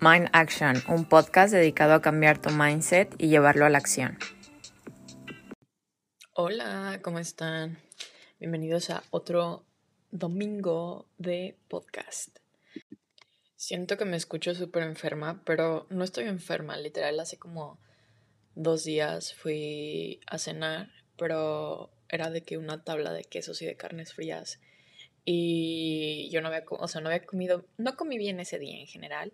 Mind Action, un podcast dedicado a cambiar tu mindset y llevarlo a la acción. Hola, ¿cómo están? Bienvenidos a otro domingo de podcast. Siento que me escucho súper enferma, pero no estoy enferma, literal, hace como dos días fui a cenar, pero era de que una tabla de quesos y de carnes frías y yo no había, o sea, no había comido, no comí bien ese día en general.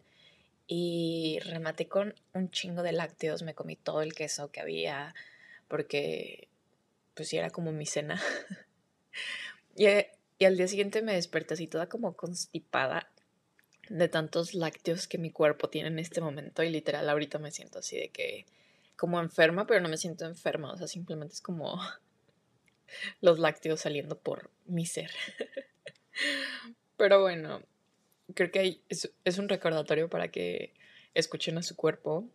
Y rematé con un chingo de lácteos, me comí todo el queso que había, porque pues era como mi cena. y, y al día siguiente me desperté así toda como constipada de tantos lácteos que mi cuerpo tiene en este momento y literal ahorita me siento así de que como enferma, pero no me siento enferma, o sea, simplemente es como los lácteos saliendo por mi ser. Pero bueno, creo que es, un recordatorio para que escuchen a su cuerpo.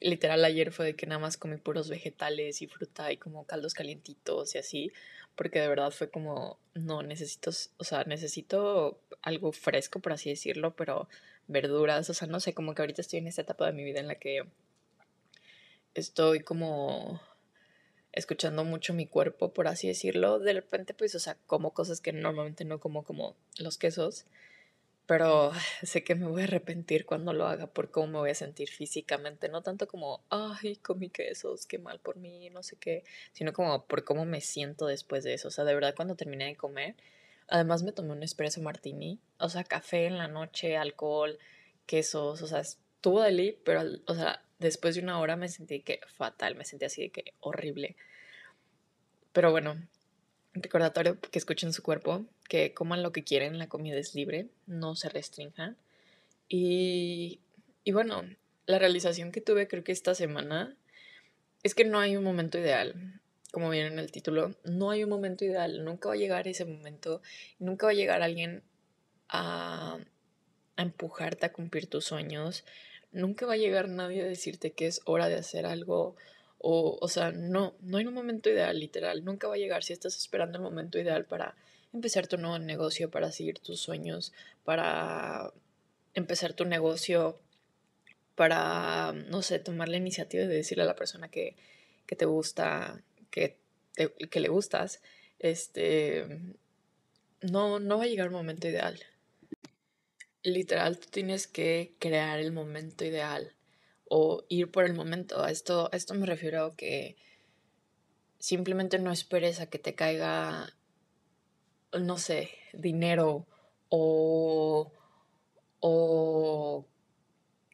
Literal, ayer fue de que nada más comí puros vegetales y fruta y como caldos calientitos y así, porque de verdad fue como, no, necesito, o sea, necesito algo fresco, por así decirlo, pero verduras, o sea, no sé, como que ahorita estoy en esta etapa de mi vida en la que estoy como escuchando mucho mi cuerpo, por así decirlo. De repente, pues, o sea, como cosas que normalmente no como, como los quesos. Pero sé que me voy a arrepentir cuando lo haga por cómo me voy a sentir físicamente. No tanto como, ay, comí quesos, qué mal por mí, no sé qué. Sino como por cómo me siento después de eso. O sea, de verdad, cuando terminé de comer, además me tomé un espresso martini. O sea, café en la noche, alcohol, quesos. O sea, estuvo deli, pero, o sea, después de una hora me sentí que fatal, me sentí así de que horrible. Pero bueno, recordatorio que escuchen su cuerpo, que coman lo que quieren, la comida es libre, no se restrinjan. Y, y bueno, la realización que tuve creo que esta semana es que no hay un momento ideal. Como viene en el título, no hay un momento ideal, nunca va a llegar ese momento, nunca va a llegar alguien a, a empujarte a cumplir tus sueños, nunca va a llegar nadie a decirte que es hora de hacer algo. O, o sea, no, no hay un momento ideal, literal. Nunca va a llegar si estás esperando el momento ideal para empezar tu nuevo negocio, para seguir tus sueños, para empezar tu negocio, para, no sé, tomar la iniciativa de decirle a la persona que, que te gusta, que, que le gustas, este, no, no va a llegar un momento ideal literal tú tienes que crear el momento ideal o ir por el momento. A esto, esto me refiero a que simplemente no esperes a que te caiga, no sé, dinero o, o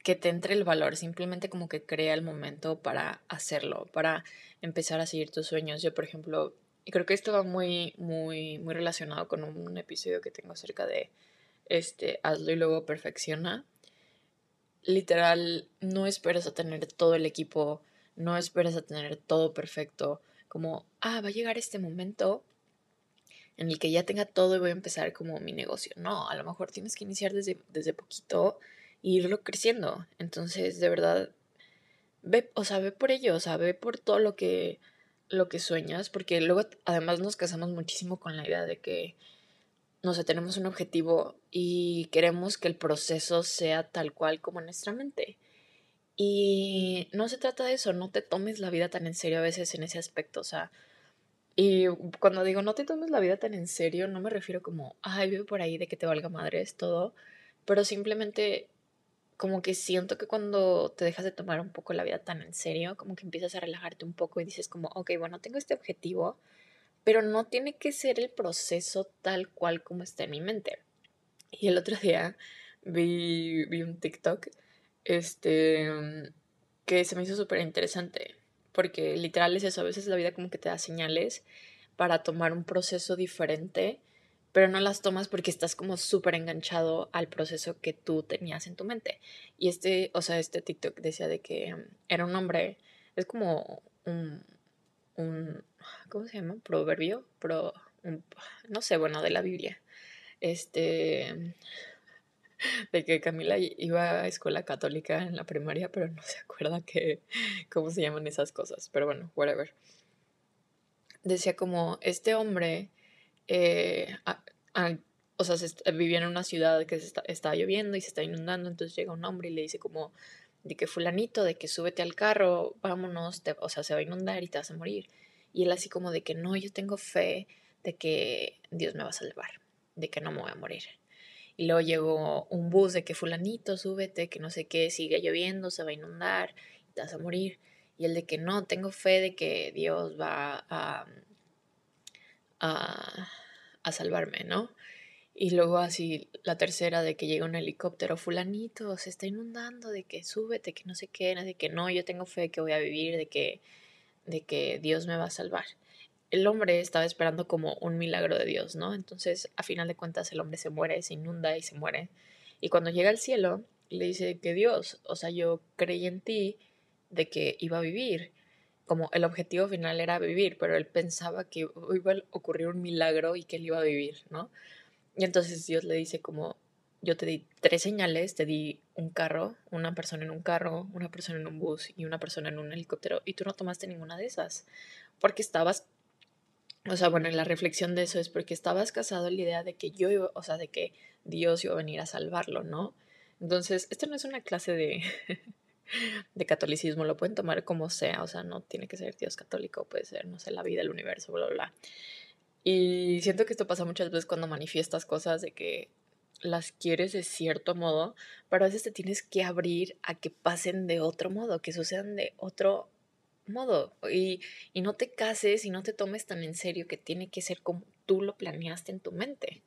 que te entre el valor. Simplemente como que crea el momento para hacerlo, para empezar a seguir tus sueños. Yo, por ejemplo, y creo que esto va muy, muy, muy relacionado con un episodio que tengo acerca de este, hazlo y luego perfecciona. Literal, no esperes a tener todo el equipo, no esperes a tener todo perfecto, como, ah, va a llegar este momento en el que ya tenga todo y voy a empezar como mi negocio. No, a lo mejor tienes que iniciar desde, desde poquito e irlo creciendo. Entonces, de verdad, ve, o sea, ve por ello, o sea, ve por todo lo que, lo que sueñas, porque luego además nos casamos muchísimo con la idea de que no sé, tenemos un objetivo y queremos que el proceso sea tal cual como en nuestra mente. Y no se trata de eso, no te tomes la vida tan en serio a veces en ese aspecto, o sea, y cuando digo no te tomes la vida tan en serio, no me refiero como, ay, vive por ahí de que te valga madre, es todo, pero simplemente como que siento que cuando te dejas de tomar un poco la vida tan en serio, como que empiezas a relajarte un poco y dices como, ok, bueno, tengo este objetivo, pero no tiene que ser el proceso tal cual como está en mi mente. Y el otro día vi, vi un TikTok este, que se me hizo súper interesante, porque literal es eso, a veces la vida como que te da señales para tomar un proceso diferente, pero no las tomas porque estás como súper enganchado al proceso que tú tenías en tu mente. Y este, o sea, este TikTok decía de que era un hombre, es como un, un ¿cómo se llama? Proverbio, pro, no sé, bueno, de la Biblia. Este, de que Camila iba a escuela católica en la primaria, pero no se acuerda que, cómo se llaman esas cosas. Pero bueno, whatever. Decía como, este hombre, eh, o sea, se, vivía en una ciudad que se está, estaba lloviendo y se está inundando, entonces llega un hombre y le dice como de que fulanito, de que súbete al carro, vámonos, o sea, se va a inundar y te vas a morir. Y él así como de que no, yo tengo fe de que Dios me va a salvar, de que no me voy a morir. Y luego llegó un bus de que fulanito, súbete, que no sé qué, sigue lloviendo, se va a inundar y te vas a morir. Y el de que no, tengo fe de que Dios va a, a, a salvarme, ¿no? Y luego así la tercera de que llega un helicóptero, fulanito, se está inundando, de que súbete, que no sé qué, de que no, yo tengo fe que voy a vivir, de que, de que Dios me va a salvar. El hombre estaba esperando como un milagro de Dios, ¿no? Entonces, a final de cuentas, el hombre se muere, se inunda y se muere. Y cuando llega al cielo, le dice que Dios, o sea, yo creí en ti de que iba a vivir. Como el objetivo final era vivir, pero él pensaba que iba a ocurrir un milagro y que él iba a vivir, ¿no? Y entonces Dios le dice como, yo te di tres señales, te di un carro, una persona en un carro, una persona en un bus y una persona en un helicóptero, y tú no tomaste ninguna de esas, porque estabas, o sea, bueno, la reflexión de eso es porque estabas casado en la idea de que yo iba, o sea, de que Dios iba a venir a salvarlo, ¿no? Entonces, esto no es una clase de, de catolicismo, lo pueden tomar como sea, o sea, no tiene que ser Dios católico, puede ser, no sé, la vida, el universo, bla, bla, bla. Y siento que esto pasa muchas veces cuando manifiestas cosas de que las quieres de cierto modo, pero a veces te tienes que abrir a que pasen de otro modo, que sucedan de otro modo. Y, y no te cases y no te tomes tan en serio que tiene que ser como tú lo planeaste en tu mente.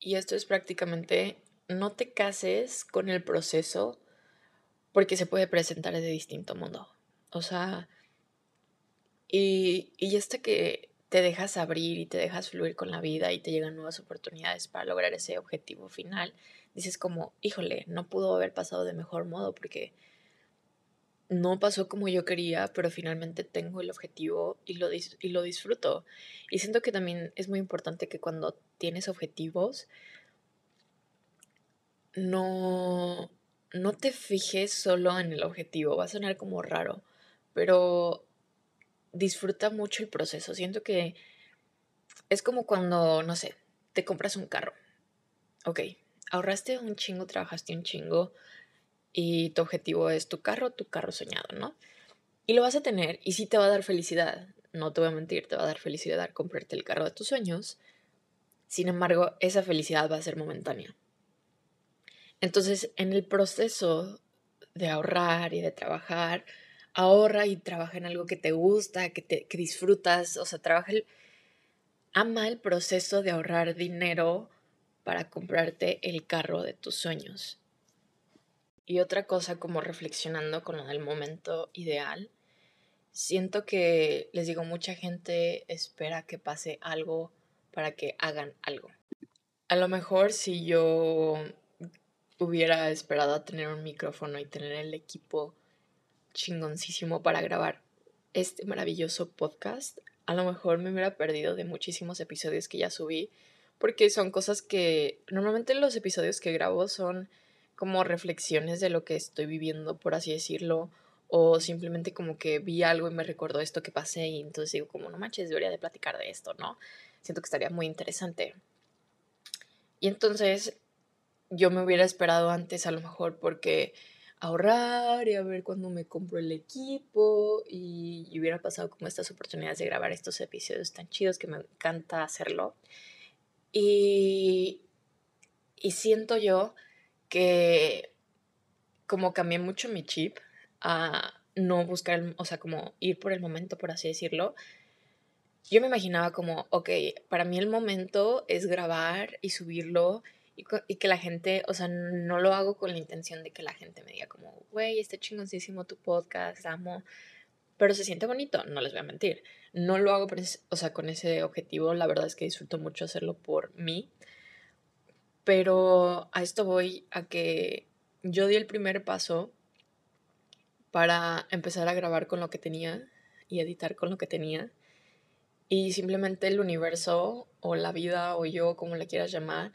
Y esto es prácticamente, no te cases con el proceso porque se puede presentar de distinto modo. O sea, y, y hasta que te dejas abrir y te dejas fluir con la vida y te llegan nuevas oportunidades para lograr ese objetivo final, dices como, híjole, no pudo haber pasado de mejor modo porque no pasó como yo quería, pero finalmente tengo el objetivo y lo, y lo disfruto. Y siento que también es muy importante que cuando tienes objetivos, no, no te fijes solo en el objetivo. Va a sonar como raro, pero disfruta mucho el proceso. Siento que es como cuando, no sé, te compras un carro. Ok, ahorraste un chingo, trabajaste un chingo y tu objetivo es tu carro, tu carro soñado, ¿no? Y lo vas a tener y sí te va a dar felicidad. No te voy a mentir, te va a dar felicidad comprarte el carro de tus sueños. Sin embargo, esa felicidad va a ser momentánea. Entonces, en el proceso de ahorrar y de trabajar, ahorra y trabaja en algo que te gusta, que, te, que disfrutas, o sea, trabaja el, ama el proceso de ahorrar dinero para comprarte el carro de tus sueños. Y otra cosa como reflexionando con lo del momento ideal, siento que, les digo, mucha gente espera que pase algo para que hagan algo. A lo mejor si yo hubiera esperado a tener un micrófono y tener el equipo chingoncísimo para grabar este maravilloso podcast, a lo mejor me hubiera perdido de muchísimos episodios que ya subí, porque son cosas que normalmente los episodios que grabo son como reflexiones de lo que estoy viviendo, por así decirlo, o simplemente como que vi algo y me recordó esto que pasé y entonces digo como no manches, debería de platicar de esto, ¿no? Siento que estaría muy interesante. Y entonces yo me hubiera esperado antes a lo mejor porque ahorrar y a ver cuándo me compro el equipo y, hubiera pasado como estas oportunidades de grabar estos episodios tan chidos que me encanta hacerlo. Y, y siento yo que como cambié mucho mi chip a no buscar, o sea, como ir por el momento, por así decirlo, yo me imaginaba como, ok, para mí el momento es grabar y subirlo y, que la gente, o sea, no lo hago con la intención de que la gente me diga como, güey, está chingoncísimo tu podcast, amo, pero se siente bonito, no les voy a mentir. No lo hago, o sea, con ese objetivo, la verdad es que disfruto mucho hacerlo por mí, pero a esto voy a que yo di el primer paso para empezar a grabar con lo que tenía y editar con lo que tenía. Y simplemente el universo o la vida o yo, como le quieras llamar,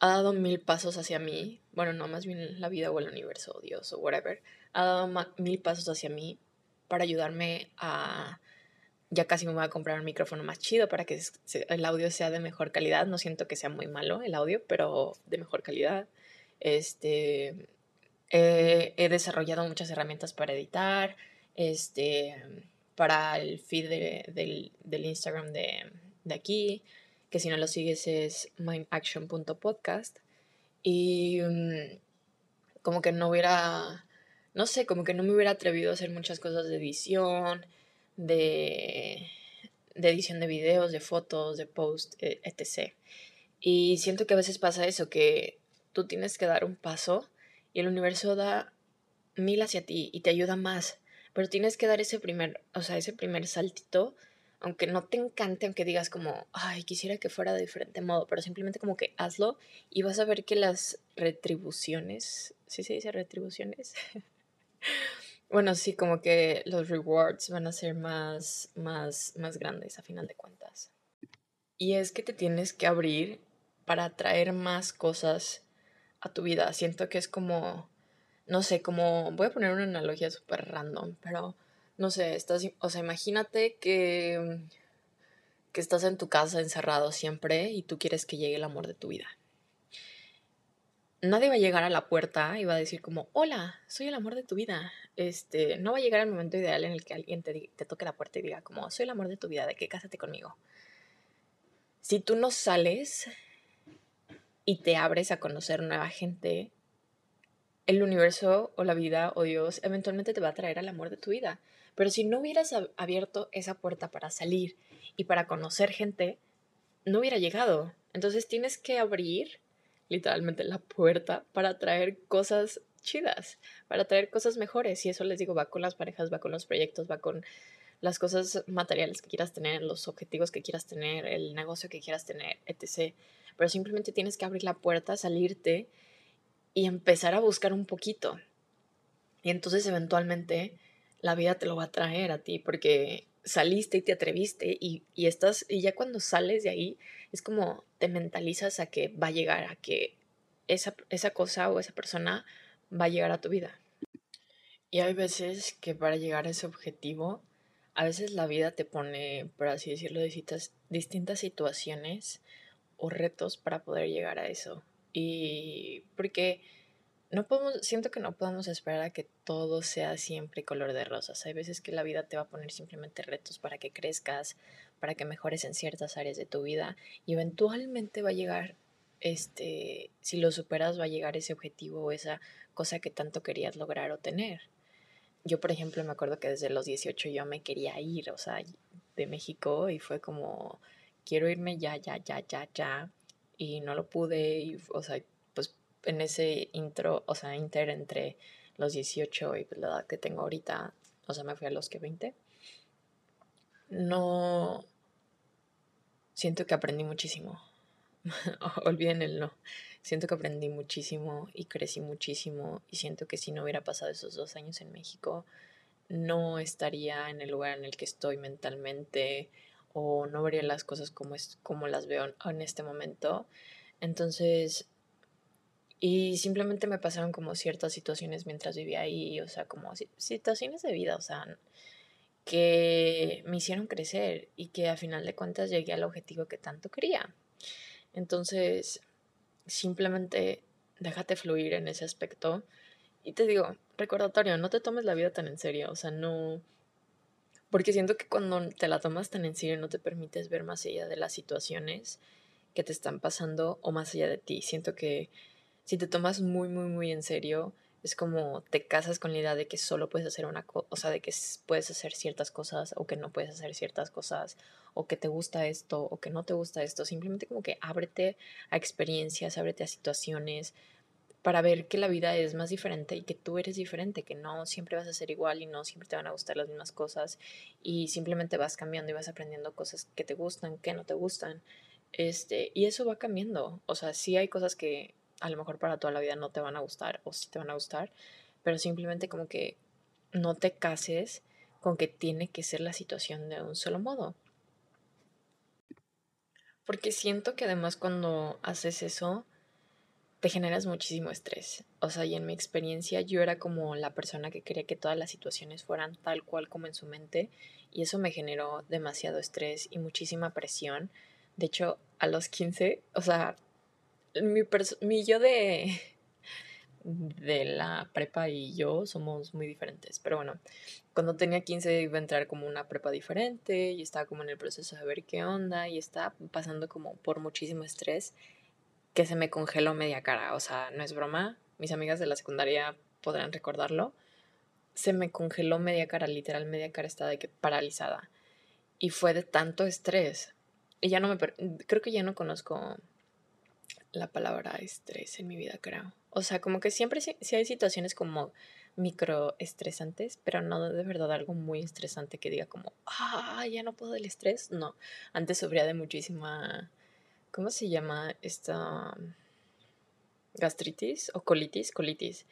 ha dado mil pasos hacia mí, bueno, no, más bien la vida o el universo o Dios o whatever, ha dado mil pasos hacia mí para ayudarme a ya casi me voy a comprar un micrófono más chido para que el audio sea de mejor calidad. No siento que sea muy malo el audio, pero de mejor calidad. Este, he desarrollado muchas herramientas para editar, este, para el feed del, Instagram de, de, aquí, que si no lo sigues es mindaction.podcast. Y mm, como que no hubiera, no sé, como que no me hubiera atrevido a hacer muchas cosas de edición, de, de edición de videos, de fotos, de post, e, etc. Y siento que a veces pasa eso, que tú tienes que dar un paso y el universo da mil hacia ti y te ayuda más. Pero tienes que dar ese primer, o sea, ese primer saltito, aunque no te encante, aunque digas como, ay, quisiera que fuera de diferente modo, pero simplemente como que hazlo y vas a ver que las retribuciones, ¿sí se dice retribuciones? bueno, sí, como que los rewards van a ser más, más, más grandes a final de cuentas. Y es que te tienes que abrir para atraer más cosas a tu vida. Siento que es como, no sé, como, voy a poner una analogía súper random, pero no sé, estás, o sea, imagínate que, que estás en tu casa encerrado siempre y tú quieres que llegue el amor de tu vida. Nadie va a llegar a la puerta y va a decir como, hola, soy el amor de tu vida. Este, no va a llegar el momento ideal en el que alguien te, te toque la puerta y diga como, soy el amor de tu vida, de que cásate conmigo. Si tú no sales y te abres a conocer nueva gente, el universo o la vida o Dios eventualmente te va a traer al amor de tu vida. Pero si no hubieras abierto esa puerta para salir y para conocer gente, no hubiera llegado. Entonces tienes que abrir literalmente la puerta para traer cosas chidas, para traer cosas mejores. Y eso les digo, va con las parejas, va con los proyectos, va con las cosas materiales que quieras tener, los objetivos que quieras tener, el negocio que quieras tener, etc pero simplemente tienes que abrir la puerta, salirte y empezar a buscar un poquito. Y entonces eventualmente la vida te lo va a traer a ti porque saliste y te atreviste y, estás, y ya cuando sales de ahí es como te mentalizas a que va a llegar, a que esa, esa cosa o esa persona va a llegar a tu vida. Y hay veces que para llegar a ese objetivo, a veces la vida te pone, por así decirlo, distintas, distintas situaciones o retos para poder llegar a eso. Y porque no podemos, siento que no podemos esperar a que todo sea siempre color de rosas. Hay veces que la vida te va a poner simplemente retos para que crezcas, para que mejores en ciertas áreas de tu vida y eventualmente va a llegar este, si lo superas va a llegar ese objetivo o esa cosa que tanto querías lograr o tener. Yo, por ejemplo, me acuerdo que desde los 18 yo me quería ir, o sea, de México y fue como quiero irme ya, ya, ya, ya, ya. Y no lo pude, y, o sea, en ese intro, o sea, inter entre los 18 y pues, la edad que tengo ahorita, o sea, me fui a los que 20. No. Siento que aprendí muchísimo. Olviden el no. Siento que aprendí muchísimo y crecí muchísimo y siento que si no hubiera pasado esos dos años en México, no estaría en el lugar en el que estoy mentalmente o no vería las cosas como, es, como las veo en este momento. Entonces, y simplemente me pasaron como ciertas situaciones mientras vivía ahí, o sea, como situaciones de vida, o sea, que me hicieron crecer y que a final de cuentas llegué al objetivo que tanto quería. Entonces, simplemente déjate fluir en ese aspecto. Y te digo, recordatorio, no te tomes la vida tan en serio, o sea, no porque siento que cuando te la tomas tan en serio no te permites ver más allá de las situaciones que te están pasando o más allá de ti. Siento que si te tomas muy, muy, muy en serio, es como te casas con la idea de que solo puedes hacer una cosa, o sea, de que puedes hacer ciertas cosas o que no puedes hacer ciertas cosas, o que te gusta esto o que no te gusta esto. Simplemente como que ábrete a experiencias, ábrete a situaciones, para ver que la vida es más diferente y que tú eres diferente, que no siempre vas a ser igual y no siempre te van a gustar las mismas cosas y simplemente vas cambiando y vas aprendiendo cosas que te gustan, que no te gustan. Este, y eso va cambiando. O sea, sí hay cosas que a lo mejor para toda la vida no te van a gustar o sí te van a gustar, pero simplemente como que no te cases con que tiene que ser la situación de un solo modo. Porque siento que además cuando haces eso, te generas muchísimo estrés. O sea, y en mi experiencia yo era como la persona que quería que todas las situaciones fueran tal cual como en su mente y eso me generó demasiado estrés y muchísima presión. De hecho, a los 15, o sea, mi, mi yo de, de la prepa y yo somos muy diferentes. Pero bueno, cuando tenía 15 iba a entrar como una prepa diferente y estaba como en el proceso de ver qué onda y estaba pasando como por muchísimo estrés que se me congeló media cara. O sea, no es broma. Mis amigas de la secundaria podrán recordarlo. Se me congeló media cara, literal, media cara estaba de que paralizada. Y fue de tanto estrés. Y ya no me. Creo que ya no conozco la palabra estrés en mi vida, creo. O sea, como que siempre sí, hay situaciones como microestresantes, pero no de verdad algo muy estresante que diga como, ah, ya no puedo el estrés. No, antes sufría de muchísima ¿cómo se llama esta gastritis o colitis? Colitis.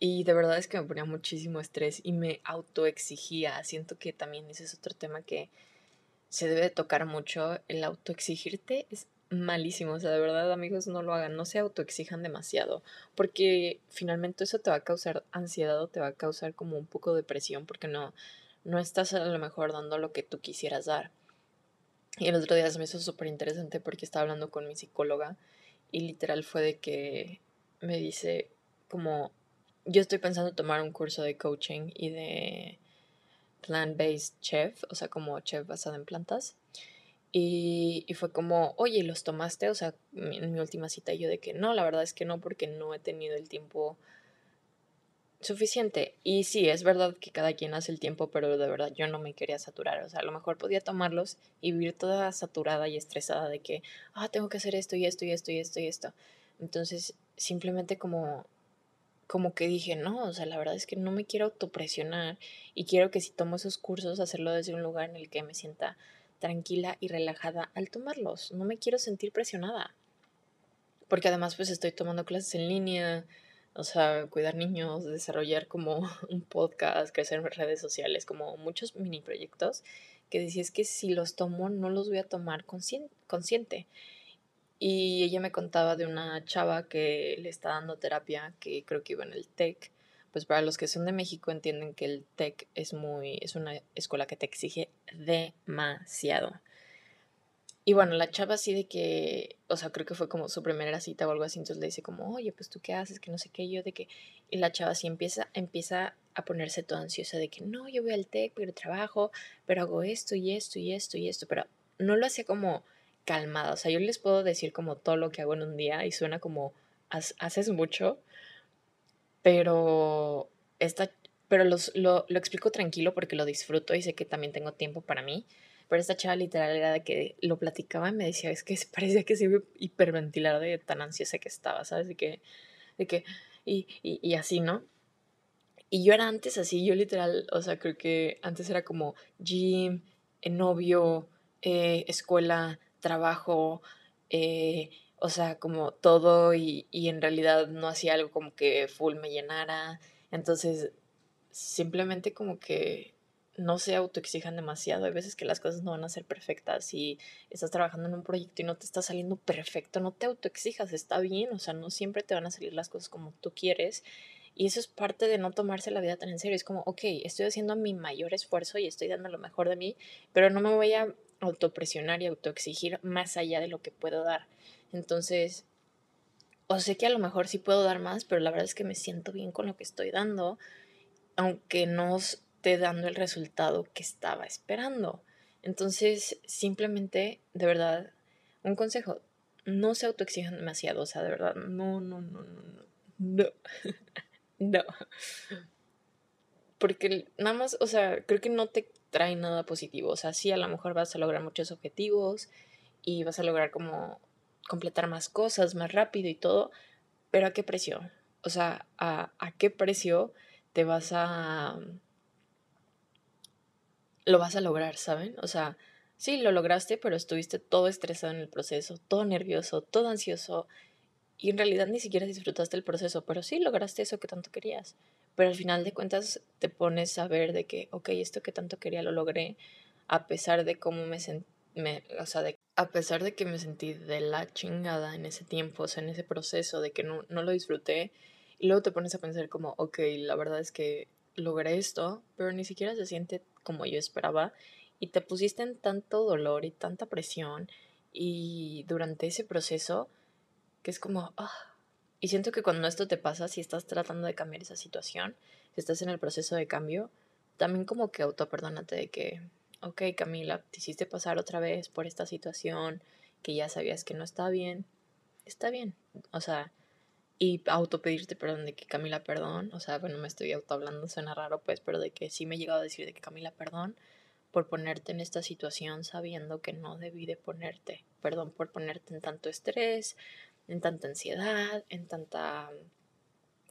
Y de verdad es que me ponía muchísimo estrés y me autoexigía. Siento que también ese es otro tema que se debe tocar mucho. El autoexigirte es malísimo. O sea, de verdad, amigos, no lo hagan. No se autoexijan demasiado. Porque finalmente eso te va a causar ansiedad o te va a causar como un poco de presión porque no, no estás a lo mejor dando lo que tú quisieras dar. Y el otro día se me hizo súper interesante porque estaba hablando con mi psicóloga y literal fue de que me dice como yo estoy pensando tomar un curso de coaching y de plant-based chef, o sea, como chef basado en plantas. Y, y, fue como, oye, ¿los tomaste? O sea, en mi última cita yo de que no, la verdad es que no, porque no he tenido el tiempo suficiente. Y sí, es verdad que cada quien hace el tiempo, pero de verdad yo no me quería saturar. O sea, a lo mejor podía tomarlos y vivir toda saturada y estresada de que, ah, tengo que hacer esto y esto y esto y esto y esto. Entonces, simplemente como, como que dije, no, o sea, la verdad es que no me quiero autopresionar y quiero que si tomo esos cursos, hacerlo desde un lugar en el que me sienta tranquila y relajada al tomarlos. No me quiero sentir presionada. Porque además pues estoy tomando clases en línea, o sea, cuidar niños, desarrollar como un podcast, crecer en redes sociales, como muchos mini proyectos que decía que si los tomo no los voy a tomar consciente. Y ella me contaba de una chava que le está dando terapia, que creo que iba en el TEC. Pues para los que son de México entienden que el TEC es muy, es una escuela que te exige demasiado. Y bueno, la chava así de que, o sea, creo que fue como su primera cita o algo así, entonces le dice como, oye, pues tú qué haces, que no sé qué, yo de que, y la chava así empieza, empieza a ponerse toda ansiosa de que, no, yo voy al TEC, pero trabajo, pero hago esto y esto y esto y esto, pero no lo hacía como calmada, o sea, yo les puedo decir como todo lo que hago en un día y suena como, haces mucho, pero esta, pero los, lo, lo explico tranquilo porque lo disfruto y sé que también tengo tiempo para mí pero esta chava literal era de que lo platicaba y me decía, es que parecía que se iba a hiperventilar de tan ansiosa que estaba, ¿sabes? De que, de que, y, y, y así, ¿no? Y yo era antes así, yo literal, o sea, creo que antes era como gym, eh, novio, eh, escuela, trabajo, eh, o sea, como todo y, y en realidad no hacía algo como que full me llenara. Entonces, simplemente como que no se autoexijan demasiado. Hay veces que las cosas no van a ser perfectas y estás trabajando en un proyecto y no te está saliendo perfecto. No te autoexijas, está bien. O sea, no siempre te van a salir las cosas como tú quieres. Y eso es parte de no tomarse la vida tan en serio. Es como, ok, estoy haciendo mi mayor esfuerzo y estoy dando lo mejor de mí, pero no me voy a autopresionar y autoexigir más allá de lo que puedo dar. Entonces, o sé que a lo mejor sí puedo dar más, pero la verdad es que me siento bien con lo que estoy dando, aunque no dando el resultado que estaba esperando. Entonces, simplemente, de verdad, un consejo, no se autoexijan demasiado, o sea, de verdad, no, no, no, no, no, no, no. Porque nada más, o sea, creo que no te trae nada positivo, o sea, sí, a lo mejor vas a lograr muchos objetivos y vas a lograr como completar más cosas más rápido y todo, pero ¿a qué precio? O sea, ¿a, a qué precio te vas a lo vas a lograr, ¿saben? O sea, sí, lo lograste, pero estuviste todo estresado en el proceso, todo nervioso, todo ansioso, y en realidad ni siquiera disfrutaste el proceso, pero sí lograste eso que tanto querías. Pero al final de cuentas te pones a ver de que, ok, esto que tanto quería lo logré, a pesar de cómo me sentí, o sea, de a pesar de que me sentí de la chingada en ese tiempo, o sea, en ese proceso de que no, no lo disfruté, y luego te pones a pensar como, ok, la verdad es que logré esto, pero ni siquiera se siente como yo esperaba, y te pusiste en tanto dolor y tanta presión, y durante ese proceso, que es como, ah, y siento que cuando esto te pasa, si estás tratando de cambiar esa situación, si estás en el proceso de cambio, también como que autoperdónate de que, ok Camila, te hiciste pasar otra vez por esta situación que ya sabías que no está bien, está bien, o sea, y autopedirte perdón de que Camila, perdón, o sea, bueno, me estoy auto hablando, suena raro pues, pero de que sí me he llegado a decir de que Camila, perdón por ponerte en esta situación sabiendo que no debí de ponerte, perdón por ponerte en tanto estrés, en tanta ansiedad, en tanta,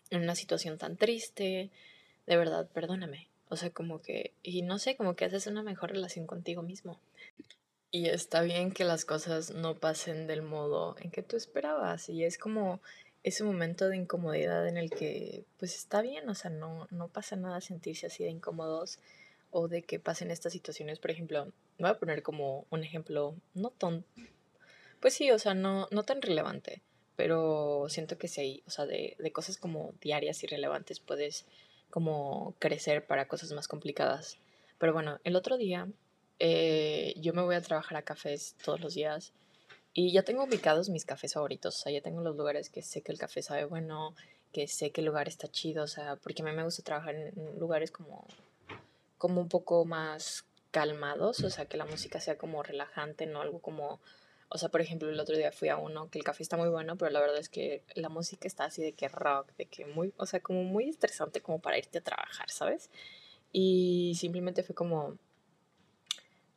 en una situación tan triste, de verdad, perdóname, o sea, como que, y no sé, como que haces una mejor relación contigo mismo. Y está bien que las cosas no pasen del modo en que tú esperabas. Y es como ese momento de incomodidad en el que, pues está bien, o sea, no, no pasa nada sentirse así de incómodos o de que pasen estas situaciones. Por ejemplo, voy a poner como un ejemplo no tan, pues sí, o sea, no, no tan relevante, pero siento que sí, o sea, de, de cosas como diarias y relevantes puedes como crecer para cosas más complicadas. Pero bueno, el otro día eh, yo me voy a trabajar a cafés todos los días y ya tengo ubicados mis cafés favoritos. O sea, ya tengo los lugares que sé que el café sabe bueno, que sé que el lugar está chido. O sea, porque a mí me gusta trabajar en lugares como, como un poco más calmados. O sea, que la música sea como relajante, no algo como o sea, por ejemplo, el otro día fui a uno que el café está muy bueno, pero la verdad es que la música está así de que rock, de que muy, o sea, como muy estresante como para irte a trabajar, ¿sabes? Y simplemente fue como,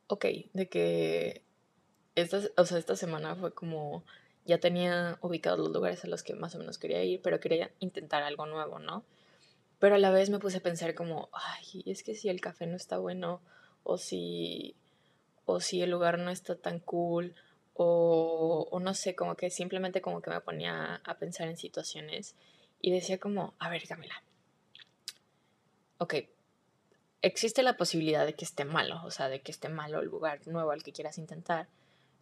ok, de que esta, o sea, esta semana fue como, ya tenía ubicados los lugares a los que más o menos quería ir, pero quería intentar algo nuevo, ¿no? Pero a la vez me puse a pensar como, ay, es que si el café no está bueno, o si, o si el lugar no está tan cool, o, no sé, como que simplemente como que me ponía a pensar en situaciones y decía como, a ver, Camila, ok, existe la posibilidad de que esté malo, o sea, de que esté malo el lugar nuevo al que quieras intentar,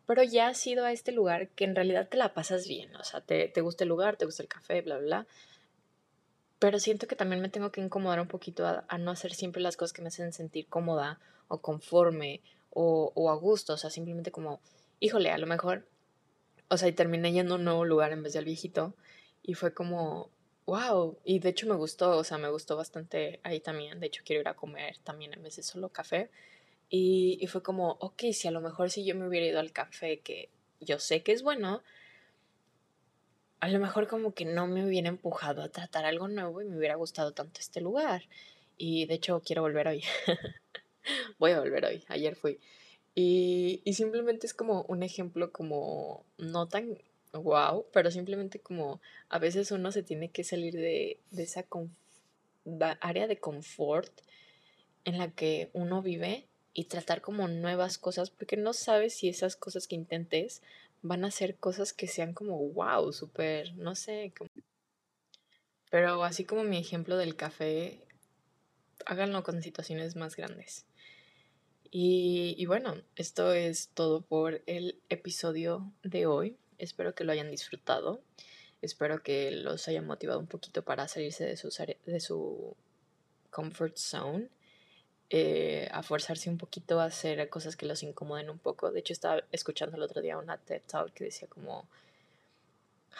pero ya has ido a este lugar que en realidad te la pasas bien, o sea, te, gusta el lugar, te gusta el café, bla, bla, bla, pero siento que también me tengo que incomodar un poquito a, no hacer siempre las cosas que me hacen sentir cómoda o conforme o, o a gusto, o sea, simplemente como híjole, a lo mejor, o sea, y terminé yendo a un nuevo lugar en vez del viejito y fue como, wow, y de hecho me gustó, o sea, me gustó bastante ahí también, de hecho quiero ir a comer también en vez de solo café. Y, y fue como, ok, si a lo mejor si yo me hubiera ido al café, que yo sé que es bueno, a lo mejor como que no me hubiera empujado a tratar algo nuevo y me hubiera gustado tanto este lugar. Y de hecho quiero volver hoy. Voy a volver hoy. Ayer fui. Y, simplemente es como un ejemplo como no tan wow, pero simplemente como a veces uno se tiene que salir de, esa área de confort en la que uno vive y tratar como nuevas cosas porque no sabes si esas cosas que intentes van a ser cosas que sean como wow, súper, no sé. Pero así como mi ejemplo del café, háganlo con situaciones más grandes. Y, bueno, esto es todo por el episodio de hoy. Espero que lo hayan disfrutado. Espero que los haya motivado un poquito para salirse de, de su comfort zone. Eh, a forzarse un poquito a hacer cosas que los incomoden un poco. De hecho, estaba escuchando el otro día una TED Talk que decía como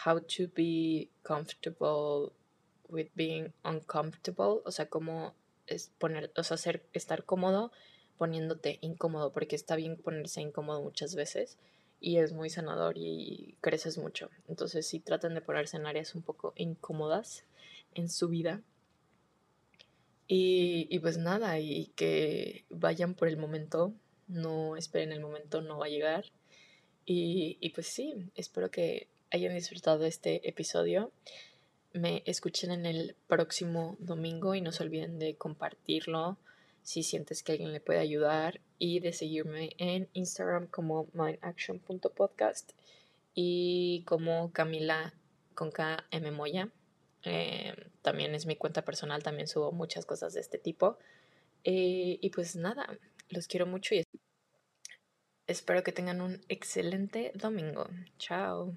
how to be comfortable with being uncomfortable. O sea, cómo es poner, o sea, hacer, estar cómodo poniéndote incómodo, porque está bien ponerse incómodo muchas veces y es muy sanador y creces mucho. Entonces sí traten de ponerse en áreas un poco incómodas en su vida. Y, y pues nada, y que vayan por el momento, no esperen el momento, no va a llegar. Y, y pues sí, espero que hayan disfrutado este episodio. Me escuchen en el próximo domingo y no se olviden de compartirlo si sientes que alguien le puede ayudar y de seguirme en Instagram como mindaction.podcast y como Camila con KM Moya. Eh, también es mi cuenta personal, también subo muchas cosas de este tipo. Eh, y pues nada, los quiero mucho y Espero que tengan un excelente domingo. Chao.